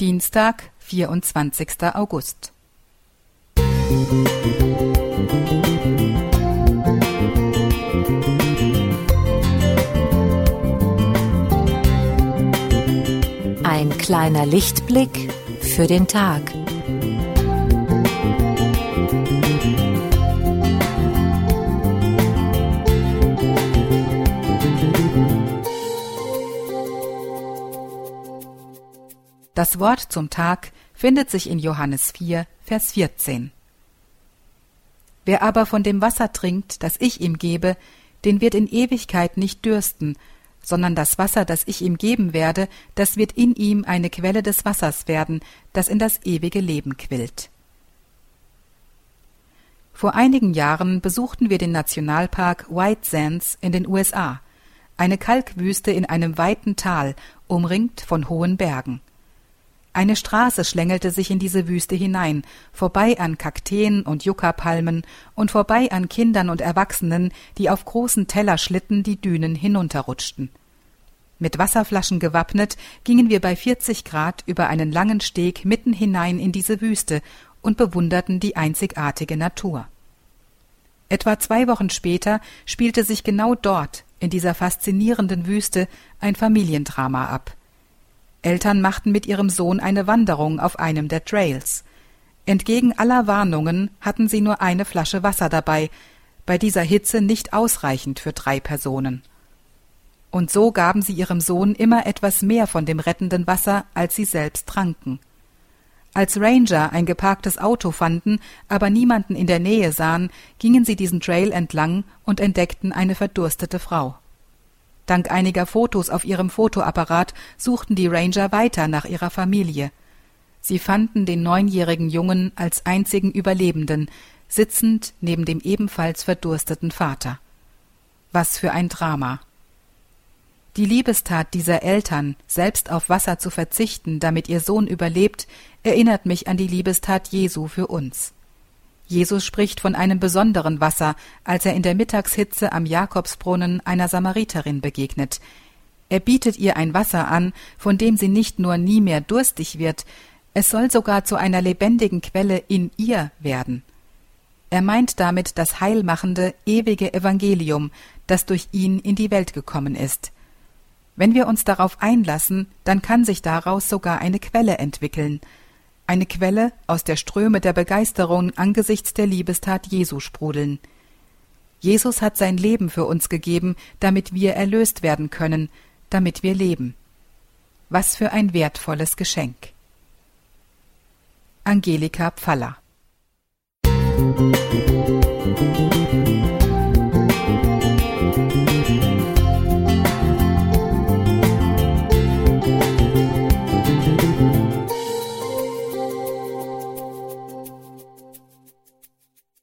Dienstag, 24. August. Ein kleiner Lichtblick für den Tag. Das Wort zum Tag findet sich in Johannes 4, Vers 14. Wer aber von dem Wasser trinkt, das ich ihm gebe, den wird in Ewigkeit nicht dürsten, sondern das Wasser, das ich ihm geben werde, das wird in ihm eine Quelle des Wassers werden, das in das ewige Leben quillt. Vor einigen Jahren besuchten wir den Nationalpark White Sands in den USA, eine Kalkwüste in einem weiten Tal, umringt von hohen Bergen. Eine Straße schlängelte sich in diese Wüste hinein, vorbei an Kakteen und Yuccapalmen und vorbei an Kindern und Erwachsenen, die auf großen Tellerschlitten die Dünen hinunterrutschten. Mit Wasserflaschen gewappnet gingen wir bei 40 Grad über einen langen Steg mitten hinein in diese Wüste und bewunderten die einzigartige Natur. Etwa zwei Wochen später spielte sich genau dort, in dieser faszinierenden Wüste, ein Familiendrama ab. Eltern machten mit ihrem Sohn eine Wanderung auf einem der Trails. Entgegen aller Warnungen hatten sie nur eine Flasche Wasser dabei, bei dieser Hitze nicht ausreichend für drei Personen. Und so gaben sie ihrem Sohn immer etwas mehr von dem rettenden Wasser, als sie selbst tranken. Als Ranger ein geparktes Auto fanden, aber niemanden in der Nähe sahen, gingen sie diesen Trail entlang und entdeckten eine verdurstete Frau. Dank einiger Fotos auf ihrem Fotoapparat suchten die Ranger weiter nach ihrer Familie. Sie fanden den neunjährigen Jungen als einzigen Überlebenden, sitzend neben dem ebenfalls verdursteten Vater. Was für ein Drama. Die Liebestat dieser Eltern, selbst auf Wasser zu verzichten, damit ihr Sohn überlebt, erinnert mich an die Liebestat Jesu für uns. Jesus spricht von einem besonderen Wasser, als er in der Mittagshitze am Jakobsbrunnen einer Samariterin begegnet. Er bietet ihr ein Wasser an, von dem sie nicht nur nie mehr durstig wird, es soll sogar zu einer lebendigen Quelle in ihr werden. Er meint damit das heilmachende, ewige Evangelium, das durch ihn in die Welt gekommen ist. Wenn wir uns darauf einlassen, dann kann sich daraus sogar eine Quelle entwickeln, eine Quelle, aus der Ströme der Begeisterung angesichts der Liebestat Jesu sprudeln. Jesus hat sein Leben für uns gegeben, damit wir erlöst werden können, damit wir leben. Was für ein wertvolles Geschenk. Angelika Pfaller Musik